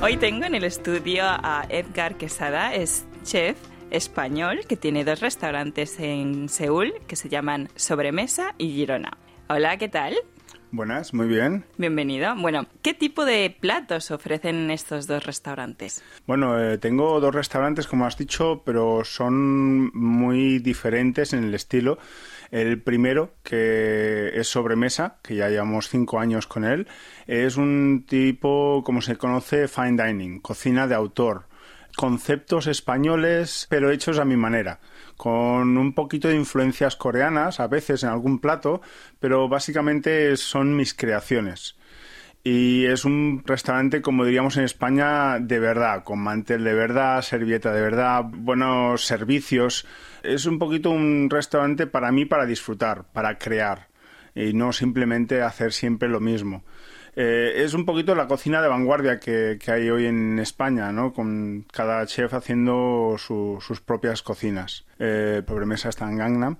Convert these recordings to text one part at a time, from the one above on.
Hoy tengo en el estudio a Edgar Quesada, es chef español que tiene dos restaurantes en Seúl que se llaman Sobremesa y Girona. Hola, ¿qué tal? Buenas, muy bien. Bienvenido. Bueno, ¿qué tipo de platos ofrecen estos dos restaurantes? Bueno, eh, tengo dos restaurantes, como has dicho, pero son muy diferentes en el estilo. El primero, que es sobremesa, que ya llevamos cinco años con él, es un tipo, como se conoce, fine dining, cocina de autor. Conceptos españoles, pero hechos a mi manera con un poquito de influencias coreanas, a veces en algún plato, pero básicamente son mis creaciones. Y es un restaurante, como diríamos en España, de verdad, con mantel de verdad, servieta de verdad, buenos servicios. Es un poquito un restaurante para mí para disfrutar, para crear y no simplemente hacer siempre lo mismo. Eh, es un poquito la cocina de vanguardia que, hay hoy en España, ¿no? Con cada chef haciendo sus propias cocinas. Eh, Mesa está en Gangnam.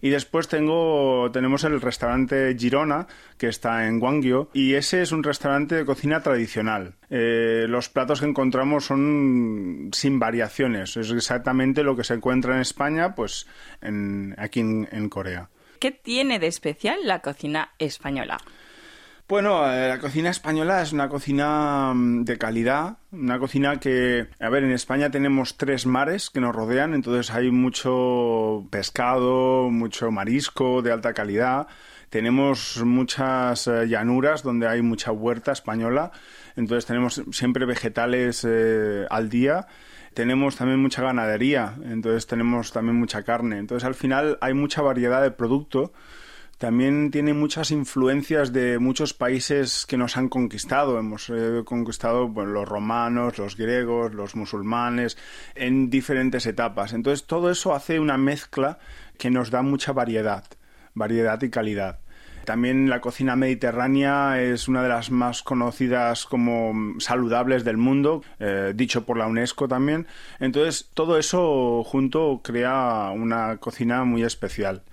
Y después tengo, tenemos el restaurante Girona, que está en Gwangyo, y ese es un restaurante de cocina tradicional. Eh, los platos que encontramos son sin variaciones, es exactamente lo que se encuentra en España, pues aquí en Corea. ¿Qué tiene de especial la cocina española? Bueno, eh, la cocina española es una cocina mm, de calidad, una cocina que, a ver, en España tenemos tres mares que nos rodean, entonces hay mucho pescado, mucho marisco de alta calidad. Tenemos muchas eh, llanuras donde hay mucha huerta española, entonces tenemos siempre vegetales eh, al día tenemos también mucha ganadería, entonces tenemos también mucha carne. Entonces al final hay mucha variedad de producto también tiene muchas influencias de muchos países que nos han conquistado. Hemos eh, conquistado los romanos, los griegos, los musulmanes, en diferentes etapas. Entonces todo eso hace una mezcla que nos da mucha variedad, variedad y calidad. También la cocina mediterránea es una de las más conocidas como saludables del mundo, eh, dicho por la UNESCO también. Entonces, todo eso junto crea una cocina muy especial.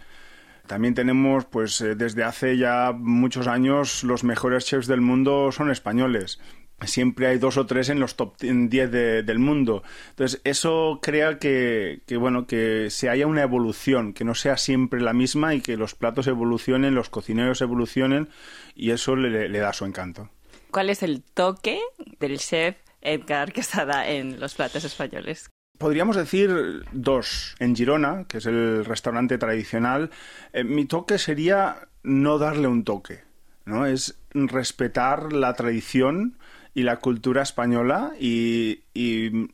También tenemos, pues eh, desde hace ya muchos años, los mejores chefs del mundo son españoles siempre hay dos o tres en los top 10 del mundo. Entonces, eso crea que, bueno, que se haya una evolución, que no sea siempre la misma y que los platos evolucionen, los cocineros evolucionen y eso le, le da su encanto. ¿Cuál es el toque del chef Edgar Quesada en los platos españoles? Podríamos decir dos. En Girona, que es el restaurante tradicional, eh, mi toque sería no darle un toque, ¿no? Es respetar la tradición y la cultura española y,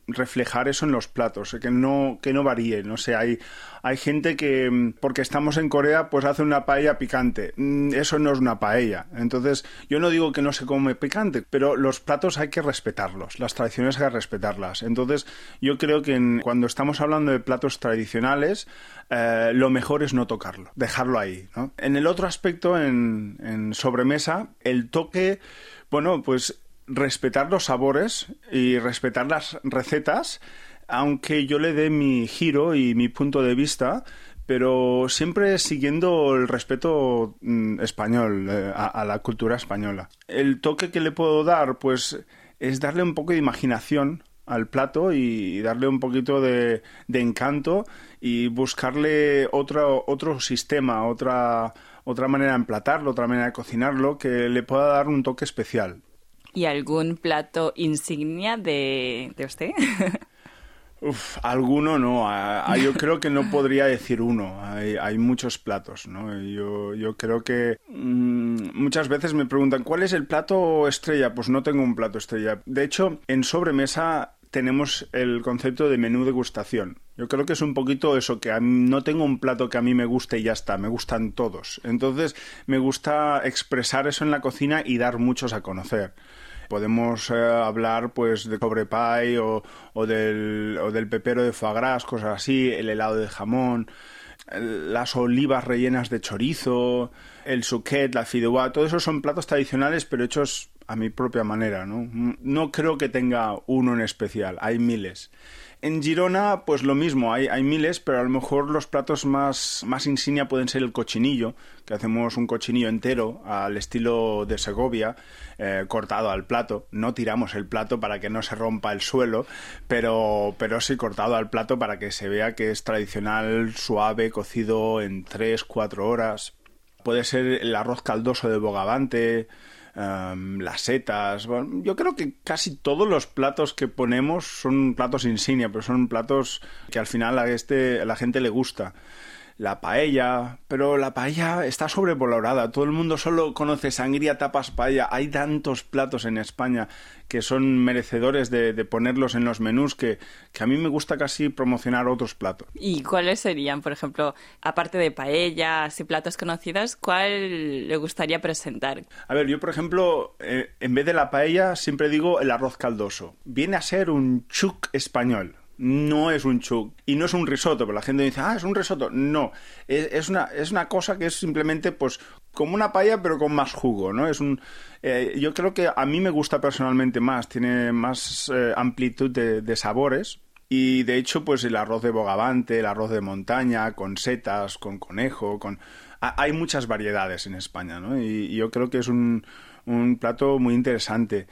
reflejar eso en los platos, que no, que no varíe. No sé, hay, hay gente que, porque estamos en Corea, pues hace una paella picante. Mm, eso no es una paella. Entonces, yo no digo que no se come picante, pero los platos hay que respetarlos, las tradiciones hay que respetarlas. Entonces, yo creo que cuando estamos hablando de platos tradicionales, eh, lo mejor es no tocarlo, dejarlo ahí. En el otro aspecto, en, en sobremesa, el toque, bueno, pues respetar los sabores y respetar las recetas, aunque yo le dé mi giro y mi punto de vista, pero siempre siguiendo el respeto mm, español, eh, a, la cultura española. El toque que le puedo dar, pues, es darle un poco de imaginación al plato y darle un poquito de, de encanto y buscarle otro, otro sistema, otra, otra manera de emplatarlo, otra manera de cocinarlo que le pueda dar un toque especial. ¿Y algún plato insignia de, de usted? Uf, alguno no. yo creo que no podría decir uno. Hay, hay muchos platos, ¿no? Yo, yo creo que mm, muchas veces me preguntan ¿cuál es el plato estrella? Pues no tengo un plato estrella. De hecho, en sobremesa tenemos el concepto de menú degustación. Yo creo que es un poquito eso, que no tengo un plato que a mí me guste y ya está, me gustan todos. Entonces, me gusta expresar eso en la cocina y dar muchos a conocer podemos eh, hablar pues de cobre o, o, del, o del pepero de foie gras, cosas así, el helado de jamón, las olivas rellenas de chorizo, el suquet, la fideuá, todo eso son platos tradicionales pero hechos a mi propia manera, ¿no? No creo que tenga uno en especial, hay miles. En Girona, pues lo mismo, hay, hay miles, pero a lo mejor los platos más, más insignia pueden ser el cochinillo, que hacemos un cochinillo entero al estilo de Segovia, eh, cortado al plato. No tiramos el plato para que no se rompa el suelo, pero, pero sí cortado al plato para que se vea que es tradicional, suave, cocido en 3-4 horas. Puede ser el arroz caldoso de bogavante, Em, las setas. yo creo que casi todos los platos que ponemos son platos insignia, pero son platos que al final a, este, a la gente le gusta la paella, pero la paella está sobrevalorada. Todo el mundo solo conoce sangría, tapas, paella. Hay tantos platos en España que son merecedores de, ponerlos en los menús que, que, a mí me gusta casi promocionar otros platos. ¿Y cuáles serían, por ejemplo, aparte de paellas y platos conocidos, cuál le gustaría presentar? A ver, yo por ejemplo, eh, en vez de la paella siempre digo el arroz caldoso. Viene a ser un chuc español no es un chuk y no es un risotto, pero la gente dice, ah, es un risotto. No, es, una, es una cosa que es simplemente pues como una paella pero con más jugo, ¿no? Es un, eh, yo creo que a mí me gusta personalmente más, tiene más eh, amplitud de, sabores. Y de hecho, pues el arroz de bogavante, el arroz de montaña, con setas, con conejo, con... Hay muchas variedades en España, ¿no? Y, yo creo que es un, un plato muy interesante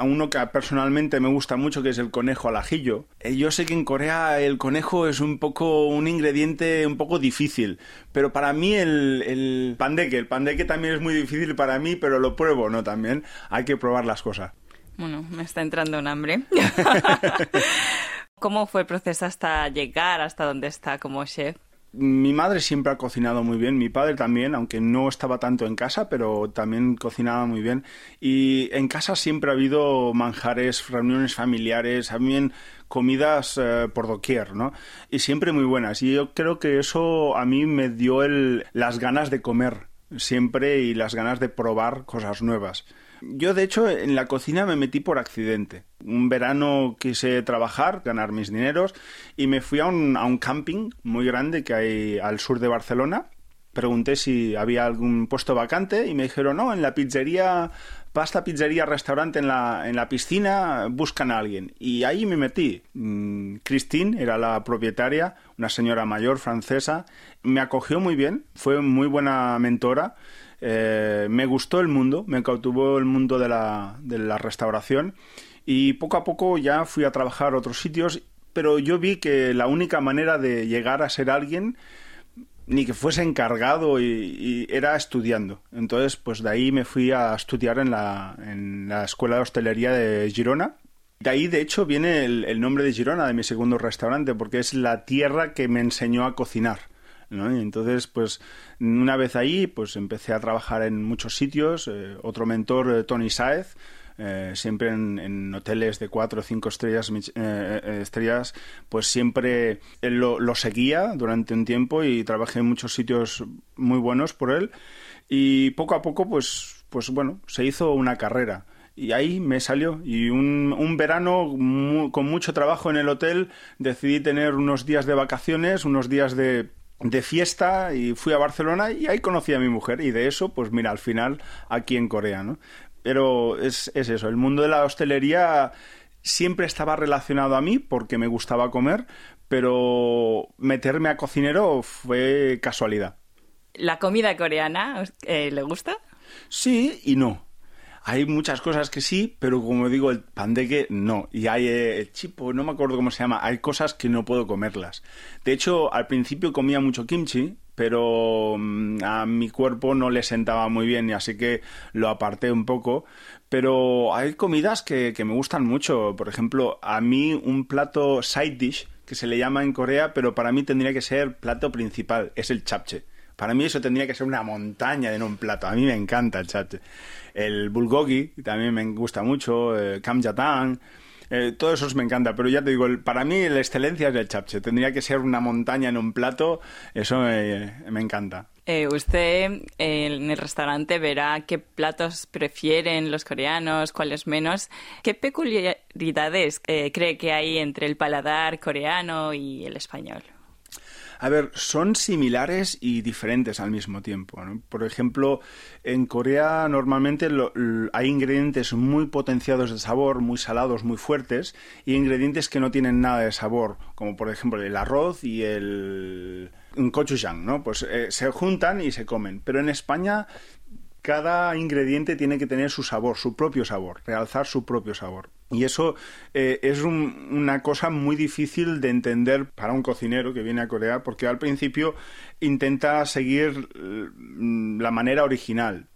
a uno que personalmente me gusta mucho, que es el conejo al ajillo. Eh, yo sé que en Corea el conejo es un poco un ingrediente un poco difícil, pero para mí el, el pandeque, el pandeque también es muy difícil para mí, pero lo pruebo, ¿no? También hay que probar las cosas. Bueno, me está entrando un hambre. ¿Cómo fue el proceso hasta llegar hasta donde está como chef? Mi madre siempre ha cocinado muy bien, mi padre también, aunque no estaba tanto en casa, pero también cocinaba muy bien. Y en casa siempre ha habido manjares, reuniones familiares, también comidas eh, por doquier, ¿no? Y siempre muy buenas. Y yo creo que eso a mí me dio el, las ganas de comer siempre y las ganas de probar cosas nuevas. Yo, de hecho, en la cocina me metí por accidente. Un verano quise trabajar, ganar mis dineros, y me fui a un, a un camping muy grande que hay al sur de Barcelona. Pregunté si había algún puesto vacante y me dijeron, no, en la pizzería, pasta pizzería, restaurante en la, en la piscina, buscan a alguien. Y ahí me metí. Mm, Christine era la propietaria, una señora mayor francesa. Me acogió muy bien, fue muy buena mentora eh, me gustó el mundo, me cautivó el mundo de la, restauración y poco a poco ya fui a trabajar a otros sitios, pero yo vi que la única manera de llegar a ser alguien ni que fuese encargado y, era estudiando. Entonces, pues de ahí me fui a estudiar en la Escuela de Hostelería de Girona. De ahí, de hecho, viene el nombre de Girona, de mi segundo restaurante, porque es la tierra que me enseñó a cocinar. ¿No? Y entonces, pues, una vez ahí, pues empecé a trabajar en muchos sitios. Eh, otro mentor, eh, Tony Saez, eh, siempre en, hoteles de cuatro o cinco estrellas, estrellas pues siempre él lo, lo, seguía durante un tiempo y trabajé en muchos sitios muy buenos por él. Y poco a poco, pues, pues bueno, se hizo una carrera y ahí me salió. Y un, un verano con mucho trabajo en el hotel decidí tener unos días de vacaciones, unos días de de fiesta y fui a Barcelona y ahí conocí a mi mujer y de eso, pues mira, al final aquí en Corea, ¿no? Pero es, es eso, el mundo de la hostelería siempre estaba relacionado a mí porque me gustaba comer, pero meterme a cocinero fue casualidad. ¿La comida coreana eh, le gusta? Sí y no. Hay muchas cosas que sí, pero como digo, el pandeque no. Y hay eh, el chipo, no me acuerdo cómo se llama. Hay cosas que no puedo comerlas. De hecho, al principio comía mucho kimchi, pero mm, a mi cuerpo no le sentaba muy bien y así que lo aparté un poco. Pero hay comidas que, que me gustan mucho. Por ejemplo, a mí un plato side dish, que se le llama en Corea, pero para mí tendría que ser plato principal, es el chapche. Para mí eso tendría que ser una montaña en un plato. A mí me encanta el chapche. El bulgogi también me gusta mucho, el kamjatang. Eh, todo eso me encanta, pero ya te digo, para mí la excelencia es el chapche. Tendría que ser una montaña en un plato, eso me, encanta. Eh, usted en el restaurante verá qué platos prefieren los coreanos, cuáles menos. ¿Qué peculiaridades eh, cree que hay entre el paladar coreano y el español? A ver, son similares y diferentes al mismo tiempo. Por ejemplo, en Corea normalmente hay ingredientes muy potenciados de sabor, muy salados, muy fuertes, y ingredientes que no tienen nada de sabor, como por ejemplo el arroz y el un gochujang, ¿no? Pues eh, se juntan y se comen. Pero en España cada ingrediente tiene que tener su sabor, su propio sabor, realzar su propio sabor. Y eso eh, es una cosa muy difícil de entender para un cocinero que viene a Corea, porque al principio intenta seguir mm, la manera original,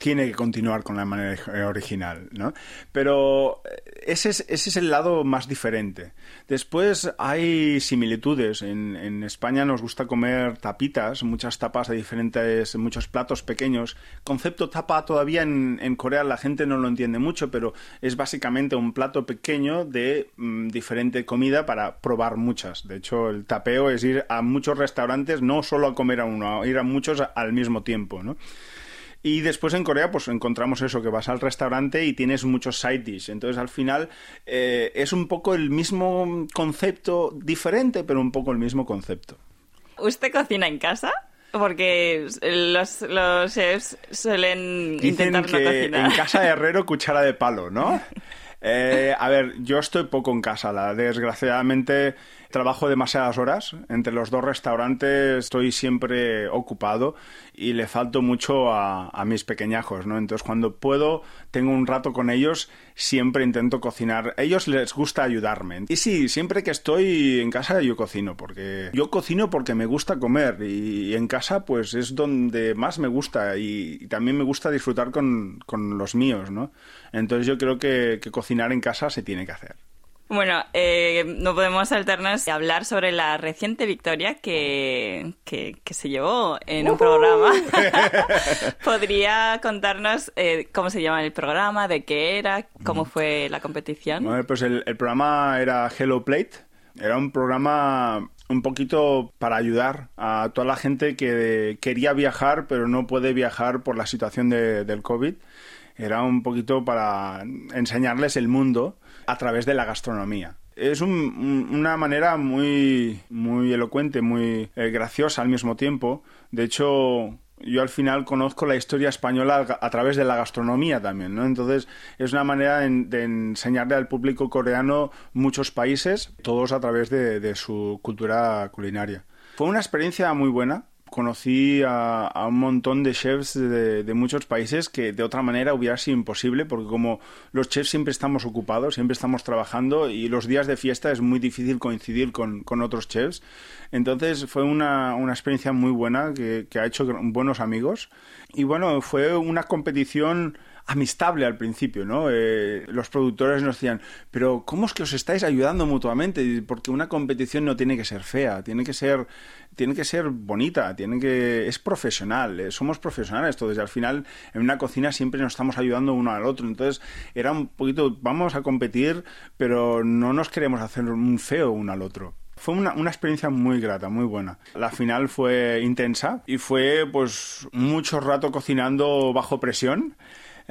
tiene que continuar con la manera original, ¿no? Pero eh, ese es, el lado más diferente. Después hay similitudes. En, España nos gusta comer tapitas, muchas tapas de diferentes, muchos platos pequeños. Concepto tapa todavía en, en Corea la gente no lo entiende mucho, pero es básicamente un plato pequeño de mm, diferente comida para probar muchas. De hecho, el tapeo es ir a muchos restaurantes, no solo a comer a uno, a ir a muchos al mismo tiempo, ¿no? Y después en Corea, pues encontramos eso, que vas al restaurante y tienes muchos side dish. Entonces, al final, eh, es un poco el mismo concepto, diferente, pero un poco el mismo concepto. ¿Usted cocina en casa? Porque los, los chefs suelen intentar no cocinar. En casa de herrero, cuchara de palo, ¿no? Eh, a ver, yo estoy poco en casa. La, desgraciadamente trabajo demasiadas horas. Entre los dos restaurantes estoy siempre ocupado y le falto mucho a, mis pequeñajos, ¿no? Entonces, cuando puedo, tengo un rato con ellos, siempre intento cocinar. A ellos les gusta ayudarme. Y sí, siempre que estoy en casa yo cocino, porque yo cocino porque me gusta comer y, en casa pues es donde más me gusta y, también me gusta disfrutar con, con, los míos, ¿no? Entonces yo creo que, que cocinar en casa se tiene que hacer. Bueno, eh, no podemos saltarnos a hablar sobre la reciente victoria que, que, se llevó en un programa. ¿Podría contarnos eh, cómo se llama el programa, de qué era, cómo fue la competición? Bueno, pues el, el programa era Hello Plate. Era un programa un poquito para ayudar a toda la gente que quería viajar pero no puede viajar por la situación de, del COVID. Era un poquito para enseñarles el mundo a través de la gastronomía. Es una manera muy, muy elocuente, muy eh, graciosa al mismo tiempo. De hecho, yo al final conozco la historia española a través de la gastronomía también, ¿no? Entonces es una manera de, enseñarle al público coreano muchos países, todos a través de su cultura culinaria. Fue una experiencia muy buena, conocí a, un montón de chefs de, muchos países que de otra manera hubiera sido imposible porque como los chefs siempre estamos ocupados, siempre estamos trabajando y los días de fiesta es muy difícil coincidir con, otros chefs. Entonces fue una, experiencia muy buena que, que ha hecho buenos amigos y bueno, fue una competición amistable al principio, ¿no? Eh, los productores nos decían, pero ¿cómo es que os estáis ayudando mutuamente? Porque una competición no tiene que ser fea, tiene que ser, tiene que ser bonita, tiene que, es profesional, eh, somos profesionales y al final en una cocina siempre nos estamos ayudando uno al otro, entonces era un poquito, vamos a competir, pero no nos queremos hacer un feo uno al otro. Fue una, una, experiencia muy grata, muy buena. La final fue intensa y fue pues mucho rato cocinando bajo presión.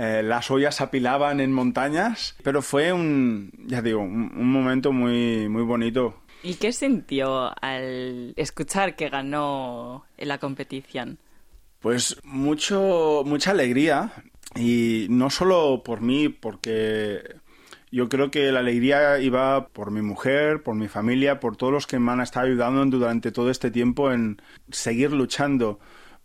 Eh, las ollas apilaban en montañas, pero fue un, ya digo, un, momento muy, muy bonito. ¿Y qué sintió al escuchar que ganó en la competición? Pues mucho, mucha alegría y no solo por mí, porque yo creo que la alegría iba por mi mujer, por mi familia, por todos los que me han estado ayudando durante todo este tiempo en seguir luchando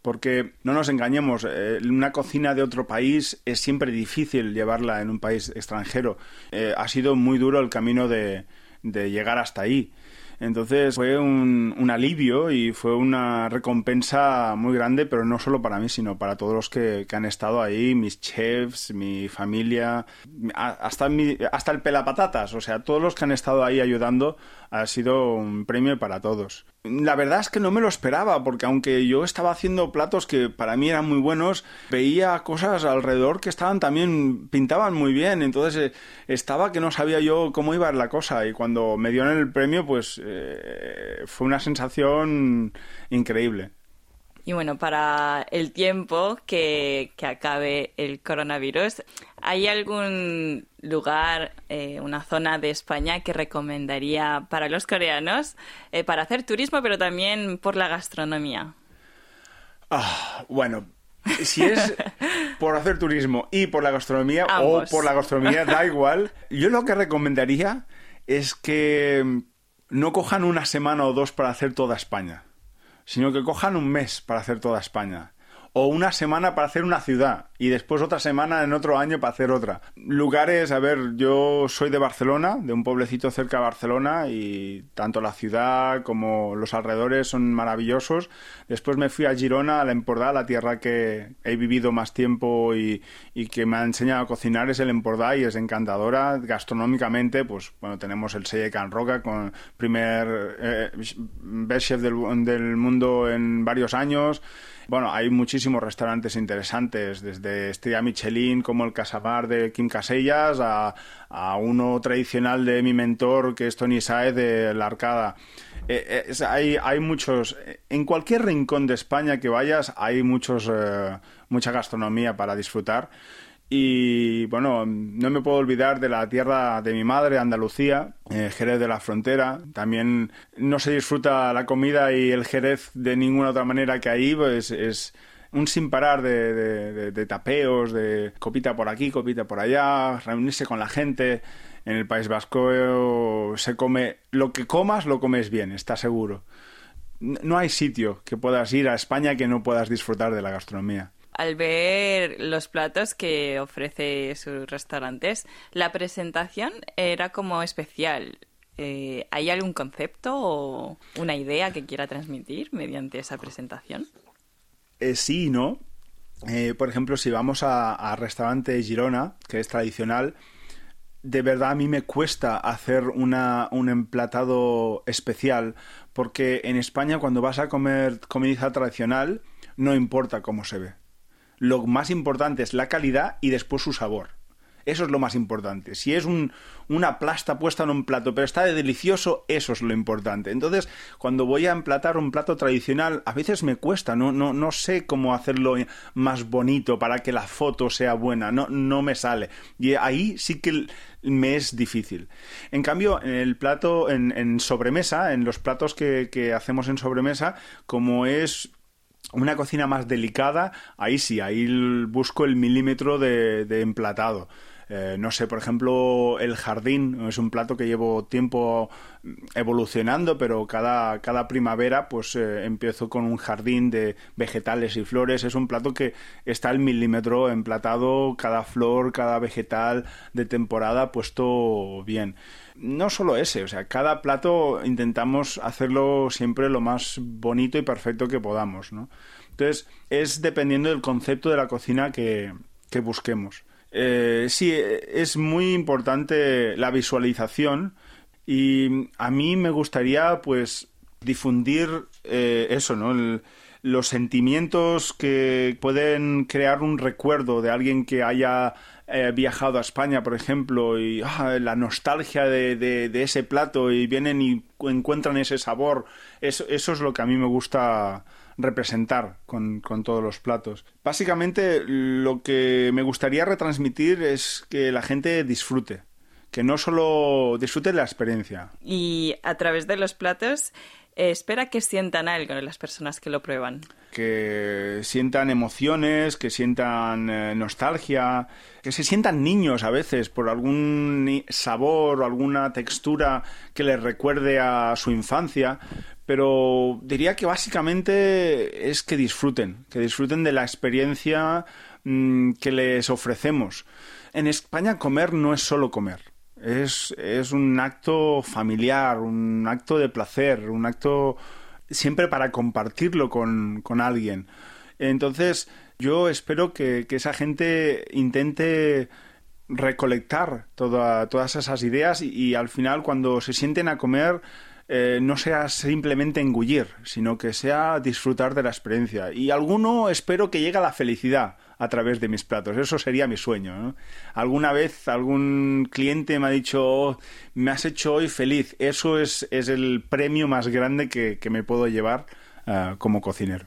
porque no nos engañemos, eh, una cocina de otro país es siempre difícil llevarla en un país extranjero. Eh, ha sido muy duro el camino de, de llegar hasta ahí. Entonces fue un, un, alivio y fue una recompensa muy grande, pero no solo para mí, sino para todos los que, que han estado ahí, mis chefs, mi familia, hasta, mi, hasta el pelapatatas, o sea, todos los que han estado ahí ayudando, ha sido un premio para todos. La verdad es que no me lo esperaba, porque aunque yo estaba haciendo platos que para mí eran muy buenos, veía cosas alrededor que estaban también, pintaban muy bien, entonces eh, estaba que no sabía yo cómo iba la cosa y cuando me dieron el premio, pues eh, fue una sensación increíble. Y bueno, para el tiempo que, que acabe el coronavirus, ¿hay algún lugar, eh, una zona de España que recomendaría para los coreanos eh, para hacer turismo, pero también por la gastronomía? Ah, bueno, si es por hacer turismo y por la gastronomía o por la gastronomía, da igual. Yo lo que recomendaría es que no cojan una semana o dos para hacer toda España, sino que cojan un mes para hacer toda España o una semana para hacer una ciudad y después otra semana en otro año para hacer otra. Lugares, a ver, yo soy de Barcelona, de un pueblecito cerca de Barcelona y tanto la ciudad como los alrededores son maravillosos. Después me fui a Girona, a la Empordà, la tierra que he vivido más tiempo y, que me ha enseñado a cocinar es el Empordà y es encantadora. Gastronómicamente, pues bueno, tenemos el Selle Can Roca con primer eh, best chef del, del mundo en varios años. Bueno, hay muchísimos restaurantes interesantes, desde Estrella Michelin como el Casamar de Kim Casellas a, uno tradicional de mi mentor que es Tony Saez de La Arcada. Eh, eh, hay, hay muchos, en cualquier rincón de España que vayas hay muchos, eh, mucha gastronomía para disfrutar. Y bueno, no me puedo olvidar de la tierra de mi madre, Andalucía, eh, Jerez de la Frontera. También no se disfruta la comida y el Jerez de ninguna otra manera que ahí, pues es un sin parar de, de, tapeos, de copita por aquí, copita por allá, reunirse con la gente. En el País Vasco se come, lo que comas lo comes bien, está seguro. No hay sitio que puedas ir a España que no puedas disfrutar de la gastronomía al ver los platos que ofrece sus restaurantes, la presentación era como especial. Eh, ¿Hay algún concepto o una idea que quiera transmitir mediante esa presentación? Eh, sí no. Eh, por ejemplo, si vamos a, restaurante Girona, que es tradicional, de verdad a mí me cuesta hacer una, un emplatado especial, porque en España cuando vas a comer comida tradicional, no importa cómo se ve lo más importante es la calidad y después su sabor. Eso es lo más importante. Si es un, una plasta puesta en un plato, pero está de delicioso, eso es lo importante. Entonces, cuando voy a emplatar un plato tradicional, a veces me cuesta, no, no, no sé cómo hacerlo más bonito para que la foto sea buena, no, no me sale. Y ahí sí que me es difícil. En cambio, en el plato, en, sobremesa, en los platos que, que hacemos en sobremesa, como es una cocina más delicada, ahí sí, ahí busco el milímetro de, emplatado. Eh, no sé, por ejemplo, el jardín es un plato que llevo tiempo evolucionando, pero cada, cada primavera pues eh, empiezo con un jardín de vegetales y flores. Es un plato que está al milímetro emplatado, cada flor, cada vegetal de temporada puesto bien no solo ese, o sea, cada plato intentamos hacerlo siempre lo más bonito y perfecto que podamos, ¿no? Entonces, es dependiendo del concepto de la cocina que, que busquemos. Eh, sí, es muy importante la visualización y a mí me gustaría, pues, difundir eh, eso, ¿no? los sentimientos que pueden crear un recuerdo de alguien que haya eh, viajado a España, por ejemplo, y ah, la nostalgia de, de, ese plato y vienen y encuentran ese sabor, eso, eso es lo que a mí me gusta representar con, con, todos los platos. Básicamente lo que me gustaría retransmitir es que la gente disfrute, que no solo disfrute la experiencia. Y a través de los platos eh, espera que sientan algo las personas que lo prueban. Que sientan emociones, que sientan eh, nostalgia, que se sientan niños a veces por algún sabor o alguna textura que les recuerde a su infancia. Pero diría que básicamente es que disfruten, que disfruten de la experiencia mm, que les ofrecemos. En España comer no es solo comer es, es un acto familiar, un acto de placer, un acto siempre para compartirlo con, con alguien. Entonces, yo espero que, que, esa gente intente recolectar todas esas ideas y, al final cuando se sienten a comer eh, no sea simplemente engullir, sino que sea disfrutar de la experiencia. Y alguno espero que llegue a la felicidad a través de mis platos. Eso sería mi sueño. Alguna vez algún cliente me ha dicho, oh, me has hecho hoy feliz. Eso es, es el premio más grande que, me puedo llevar eh, como cocinero.